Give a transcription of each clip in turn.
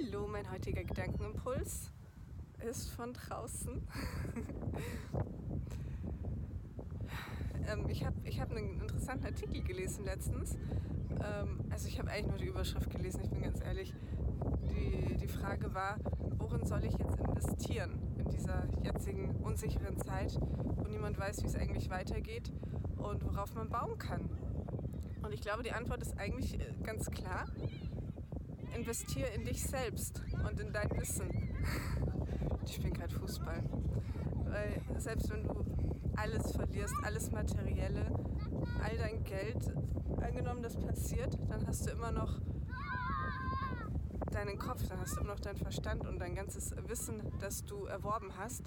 Hallo, mein heutiger Gedankenimpuls ist von draußen. ähm, ich habe ich hab einen interessanten Artikel gelesen letztens. Ähm, also ich habe eigentlich nur die Überschrift gelesen, ich bin ganz ehrlich. Die, die Frage war, worin soll ich jetzt investieren in dieser jetzigen unsicheren Zeit, wo niemand weiß, wie es eigentlich weitergeht und worauf man bauen kann. Und ich glaube, die Antwort ist eigentlich äh, ganz klar investiere in dich selbst und in dein Wissen. Ich spiele gerade Fußball. Weil selbst wenn du alles verlierst, alles Materielle, all dein Geld, angenommen das passiert, dann hast du immer noch deinen Kopf, dann hast du immer noch deinen Verstand und dein ganzes Wissen, das du erworben hast.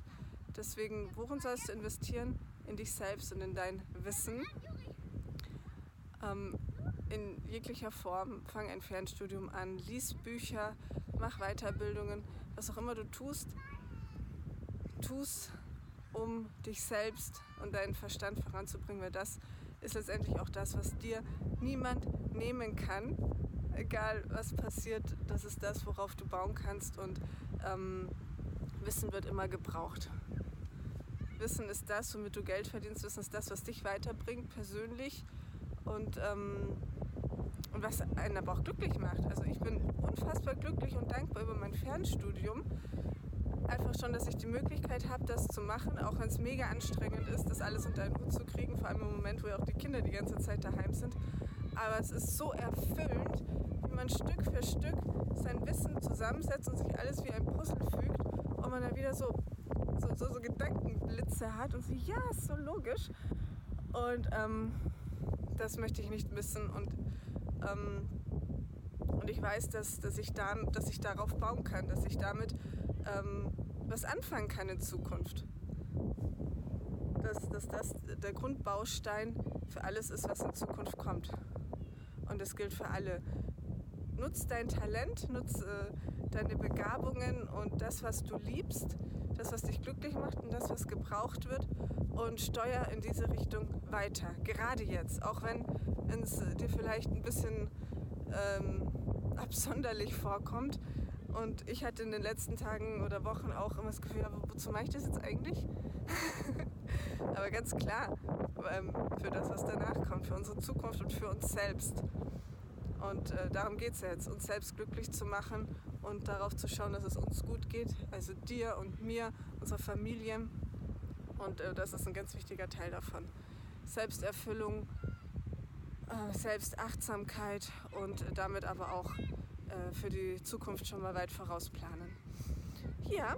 Deswegen, worin sollst du investieren? In dich selbst und in dein Wissen. Ähm, in jeglicher Form. Fang ein Fernstudium an, lies Bücher, mach Weiterbildungen, was auch immer du tust, tu's, um dich selbst und deinen Verstand voranzubringen, weil das ist letztendlich auch das, was dir niemand nehmen kann. Egal was passiert, das ist das, worauf du bauen kannst und ähm, Wissen wird immer gebraucht. Wissen ist das, womit du Geld verdienst. Wissen ist das, was dich weiterbringt persönlich und ähm, und was einen aber auch glücklich macht. Also ich bin unfassbar glücklich und dankbar über mein Fernstudium. Einfach schon, dass ich die Möglichkeit habe, das zu machen, auch wenn es mega anstrengend ist, das alles unter einen Hut zu kriegen, vor allem im Moment, wo ja auch die Kinder die ganze Zeit daheim sind. Aber es ist so erfüllend, wie man Stück für Stück sein Wissen zusammensetzt und sich alles wie ein Puzzle fügt und man dann wieder so, so, so, so Gedankenblitze hat und so, ja, ist so logisch. Und ähm, das möchte ich nicht missen. Und ähm, und ich weiß, dass, dass, ich da, dass ich darauf bauen kann, dass ich damit ähm, was anfangen kann in Zukunft. Dass, dass das der Grundbaustein für alles ist, was in Zukunft kommt. Und das gilt für alle. Nutz dein Talent, nutz äh, deine Begabungen und das, was du liebst, das, was dich glücklich macht und das, was gebraucht wird und steuer in diese Richtung weiter. Gerade jetzt, auch wenn es dir vielleicht ein bisschen ähm, absonderlich vorkommt. Und ich hatte in den letzten Tagen oder Wochen auch immer das Gefühl, wozu mache ich das jetzt eigentlich? aber ganz klar, ähm, für das, was danach kommt, für unsere Zukunft und für uns selbst. Und äh, darum geht es jetzt, uns selbst glücklich zu machen und darauf zu schauen, dass es uns gut geht, also dir und mir, unserer Familie. Und äh, das ist ein ganz wichtiger Teil davon. Selbsterfüllung äh, Selbstachtsamkeit und damit aber auch äh, für die Zukunft schon mal weit vorausplanen. Ja,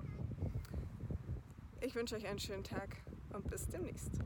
ich wünsche euch einen schönen Tag und bis demnächst.